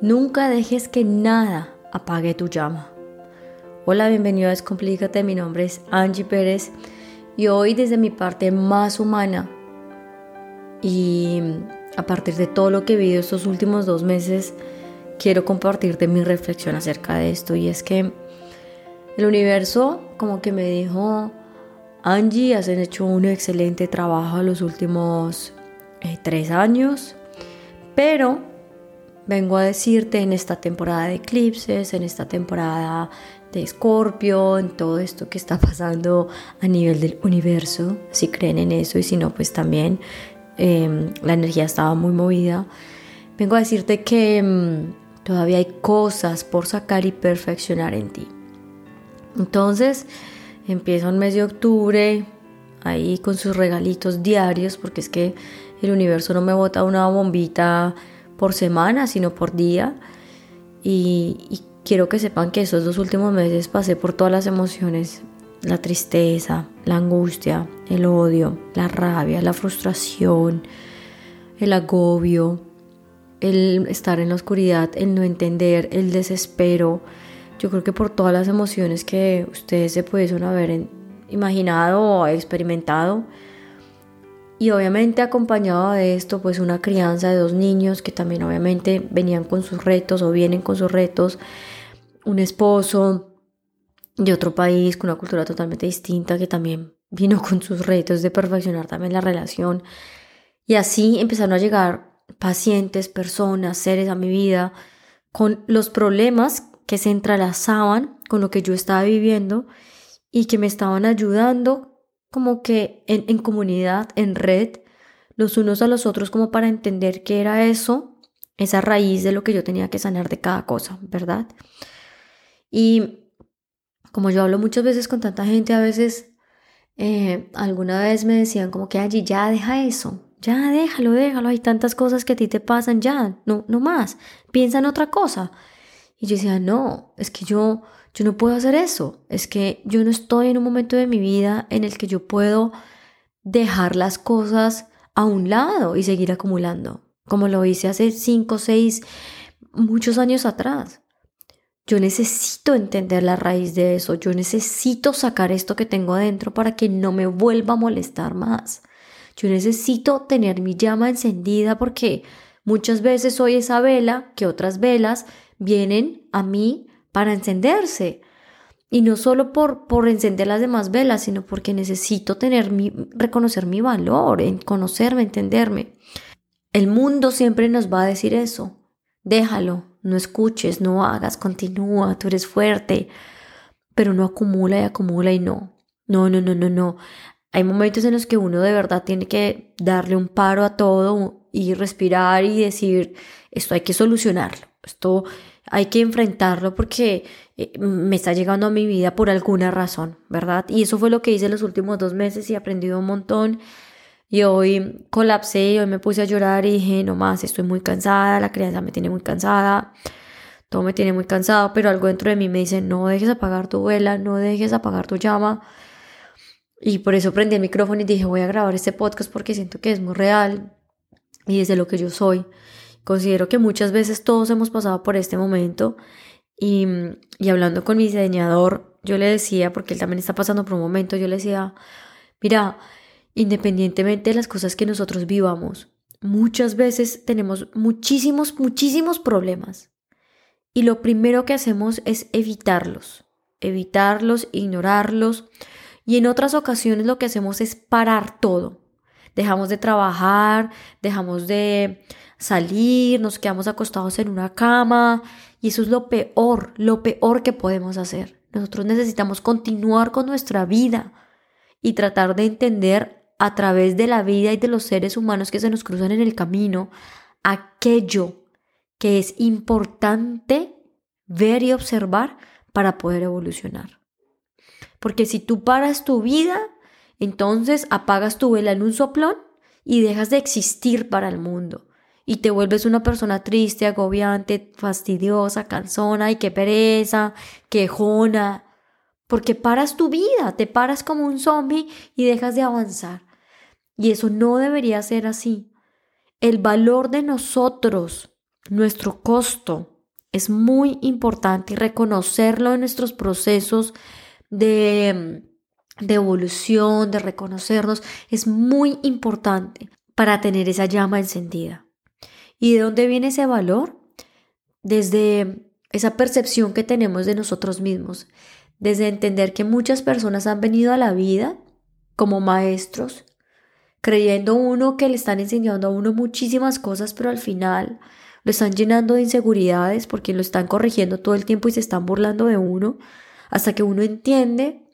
Nunca dejes que nada apague tu llama. Hola, bienvenido a Descomplícate. Mi nombre es Angie Pérez y hoy desde mi parte más humana y a partir de todo lo que he vivido estos últimos dos meses, quiero compartirte mi reflexión acerca de esto y es que el universo como que me dijo, Angie, has hecho un excelente trabajo los últimos eh, tres años, pero vengo a decirte en esta temporada de eclipses, en esta temporada de Escorpio, en todo esto que está pasando a nivel del universo, si creen en eso y si no, pues también em, la energía estaba muy movida. Vengo a decirte que em, todavía hay cosas por sacar y perfeccionar en ti. Entonces, empieza el mes de octubre, ahí con sus regalitos diarios, porque es que el universo no me bota una bombita por semana, sino por día. Y, quiero que sepan que esos dos últimos meses pasé por todas las emociones, la tristeza, la angustia, el odio, la rabia, la frustración, el agobio, el estar en la oscuridad, el no entender, el desespero. Yo creo que por todas las emociones que ustedes se pueden haber imaginado o experimentado, y obviamente acompañado de esto pues una crianza de dos niños que también obviamente venían con sus retos o vienen con sus retos, un esposo de otro país con una cultura totalmente distinta que también vino con sus retos de perfeccionar también la relación. Y así empezaron a llegar pacientes, personas, seres a mi vida con los problemas que se entrelazaban con lo que yo estaba viviendo y que me estaban ayudando como que en, comunidad, en red, los unos a los otros como para entender qué era eso, esa raíz de lo que yo tenía que sanar de cada cosa, ¿verdad? Y como yo hablo muchas veces con tanta gente, a veces eh, alguna vez me decían como que allí ya deja eso, ya déjalo, déjalo, hay tantas cosas que a ti te pasan, ya, no, no más, piensa en otra cosa. Y yo decía, no, es que yo yo no puedo hacer eso. Es que yo no estoy en un momento de mi vida en el que yo puedo dejar las cosas a un lado y seguir acumulando, como lo hice hace cinco, seis, muchos años atrás. Yo necesito entender la raíz de eso, yo necesito sacar esto que tengo adentro para que no me vuelva a molestar más. Yo necesito tener mi llama encendida porque muchas veces soy esa vela que otras velas vienen a mí para encenderse. Y no solo por, por encender las demás velas, sino porque necesito tener mi, reconocer mi valor, en conocerme, entenderme. El mundo siempre nos va a decir eso. Déjalo, no escuches, no hagas, continúa, tú eres fuerte. Pero no acumula y acumula y no. No, no, no, no, no. Hay momentos en los que uno de verdad tiene que darle un paro a todo y respirar y decir, esto hay que solucionarlo. Esto hay que enfrentarlo porque eh, me está llegando a mi vida por alguna razón, ¿verdad? Y eso fue lo que hice los últimos dos meses y he aprendido un montón. Y hoy colapsé, hoy me puse a llorar y dije, no más, estoy muy cansada, la crianza me tiene muy cansada, todo me tiene muy cansado, pero algo dentro de mí me dice, no dejes apagar tu vela, no dejes apagar tu llama. Y por eso prendí el micrófono y dije, voy a grabar este podcast porque siento que es muy real y desde lo que yo soy. Considero que muchas veces todos hemos pasado por este momento y, y hablando con mi diseñador, yo le decía, porque él también está pasando por un momento, yo le decía, mira, independientemente de las cosas que nosotros vivamos, muchas veces tenemos muchísimos, muchísimos problemas. Y lo primero que hacemos es evitarlos, evitarlos, ignorarlos. Y en otras ocasiones lo que hacemos es parar todo. Dejamos de trabajar, dejamos de salir, nos quedamos acostados en una cama y eso es lo peor, lo peor que podemos hacer. Nosotros necesitamos continuar con nuestra vida y tratar de entender a través de la vida y de los seres humanos que se nos cruzan en el camino aquello que es importante ver y observar para poder evolucionar. Porque si tú paras tu vida, entonces apagas tu vela en un soplón y dejas de existir para el mundo y te vuelves una persona triste, agobiante, fastidiosa, cansona y qué pereza, quejona, porque paras tu vida, te paras como un zombie y dejas de avanzar. Y eso no debería ser así. El valor de nosotros nuestro costo es muy importante y reconocerlo en nuestros procesos de, de evolución, de reconocernos, es muy importante para tener esa llama encendida. ¿Y de dónde viene ese valor? Desde esa percepción que tenemos de nosotros mismos, desde entender que muchas personas han venido a la vida como maestros, creyendo uno que le están enseñando a uno muchísimas cosas, pero al final lo están llenando de inseguridades porque lo están corrigiendo todo el tiempo y se están burlando de uno, hasta que uno entiende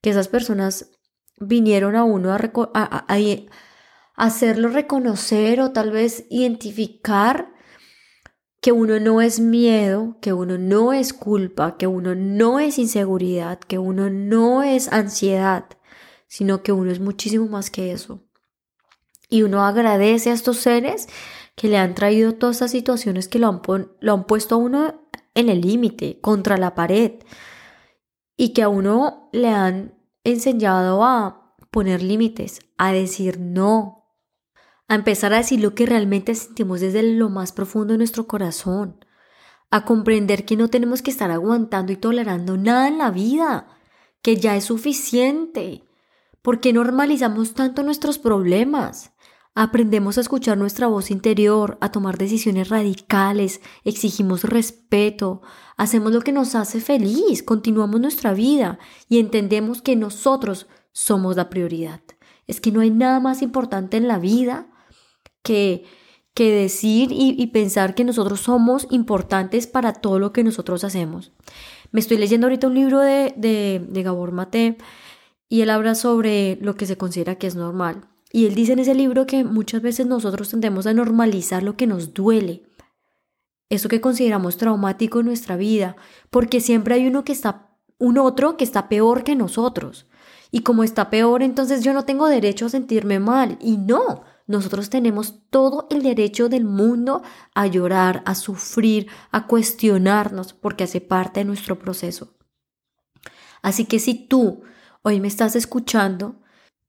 que esas personas vinieron a uno a, a hacerlo reconocer o tal vez identificar que uno no es miedo, que uno no es culpa, que uno no es inseguridad, que uno no es ansiedad, sino que uno es muchísimo más que eso. Y uno agradece a estos seres que le han traído todas esas situaciones que lo han, lo han puesto a uno en el límite, contra la pared, y que a uno le han enseñado a poner límites, a decir no, a empezar a decir lo que realmente sentimos desde lo más profundo de nuestro corazón, a comprender que no tenemos que estar aguantando y tolerando nada en la vida, que ya es suficiente. ¿Por qué normalizamos tanto nuestros problemas? Aprendemos a escuchar nuestra voz interior, a tomar decisiones radicales, exigimos respeto, hacemos lo que nos hace feliz, continuamos nuestra vida y entendemos que nosotros somos la prioridad. Es que no hay nada más importante en la vida que, decir y, pensar que nosotros somos importantes para todo lo que nosotros hacemos. Me estoy leyendo ahorita un libro de, de, Gabor Mate y él habla sobre lo que se considera que es normal. Y él dice en ese libro que muchas veces nosotros tendemos a normalizar lo que nos duele, eso que consideramos traumático en nuestra vida, porque siempre hay uno que está, un otro que está peor que nosotros. Y como está peor, entonces yo no tengo derecho a sentirme mal. Y no, nosotros tenemos todo el derecho del mundo a llorar, a sufrir, a cuestionarnos, porque hace parte de nuestro proceso. Así que si tú hoy me estás escuchando,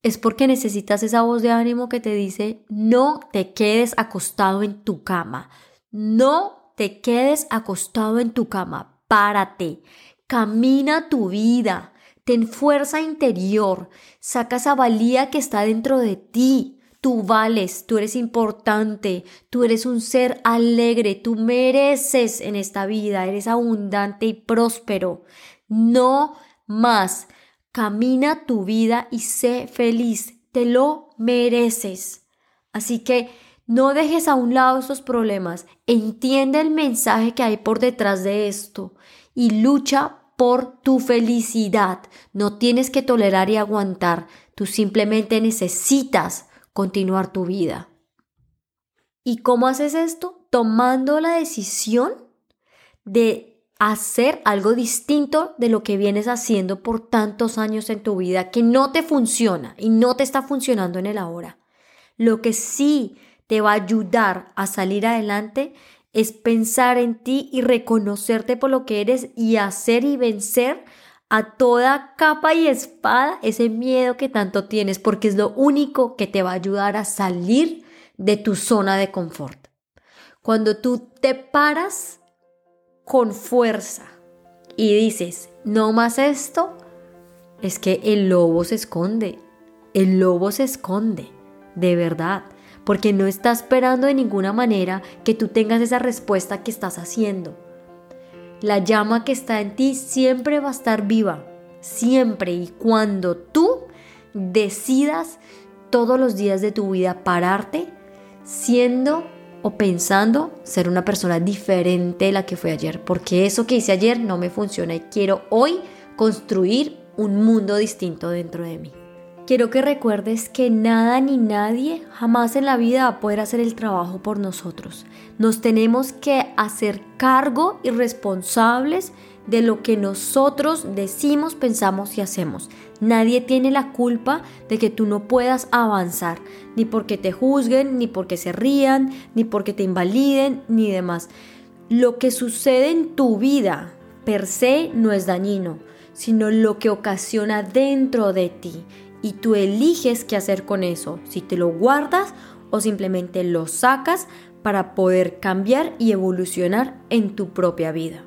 es porque necesitas esa voz de ánimo que te dice, no te quedes acostado en tu cama, no te quedes acostado en tu cama, párate, camina tu vida, ten fuerza interior, saca esa valía que está dentro de ti, Tú vales, tú eres importante, tú eres un ser alegre, tú mereces en esta vida, eres abundante y próspero. No más. Camina tu vida y sé feliz, te lo mereces. Así que no dejes a un lado esos problemas, entiende el mensaje que hay por detrás de esto y lucha por tu felicidad. No tienes que tolerar y aguantar, tú simplemente necesitas continuar tu vida. ¿Y cómo haces esto? Tomando la decisión de hacer algo distinto de lo que vienes haciendo por tantos años en tu vida que no te funciona y no te está funcionando en el ahora. Lo que sí te va a ayudar a salir adelante es pensar en ti y reconocerte por lo que eres y hacer y vencer a toda capa y espada ese miedo que tanto tienes, porque es lo único que te va a ayudar a salir de tu zona de confort. Cuando tú te paras con fuerza y dices, no más esto, es que el lobo se esconde, el lobo se esconde, de verdad, porque no está esperando de ninguna manera que tú tengas esa respuesta que estás haciendo. La llama que está en ti siempre va a estar viva, siempre y cuando tú decidas todos los días de tu vida pararte siendo o pensando ser una persona diferente de la que fue ayer, porque eso que hice ayer no me funciona y quiero hoy construir un mundo distinto dentro de mí. Quiero que recuerdes que nada ni nadie jamás en la vida va a poder hacer el trabajo por nosotros. Nos tenemos que hacer cargo y responsables de lo que nosotros decimos, pensamos y hacemos. Nadie tiene la culpa de que tú no puedas avanzar, ni porque te juzguen, ni porque se rían, ni porque te invaliden, ni demás. Lo que sucede en tu vida per se no es dañino, sino lo que ocasiona dentro de ti y tú eliges qué hacer con eso, si te lo guardas o simplemente lo sacas para poder cambiar y evolucionar en tu propia vida.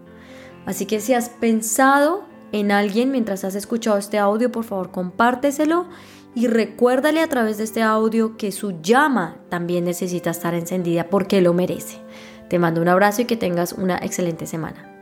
Así que si has pensado en alguien mientras has escuchado este audio, por favor compárteselo y recuérdale a través de este audio que su llama también necesita estar encendida porque lo merece. Te mando un abrazo y que tengas una excelente semana.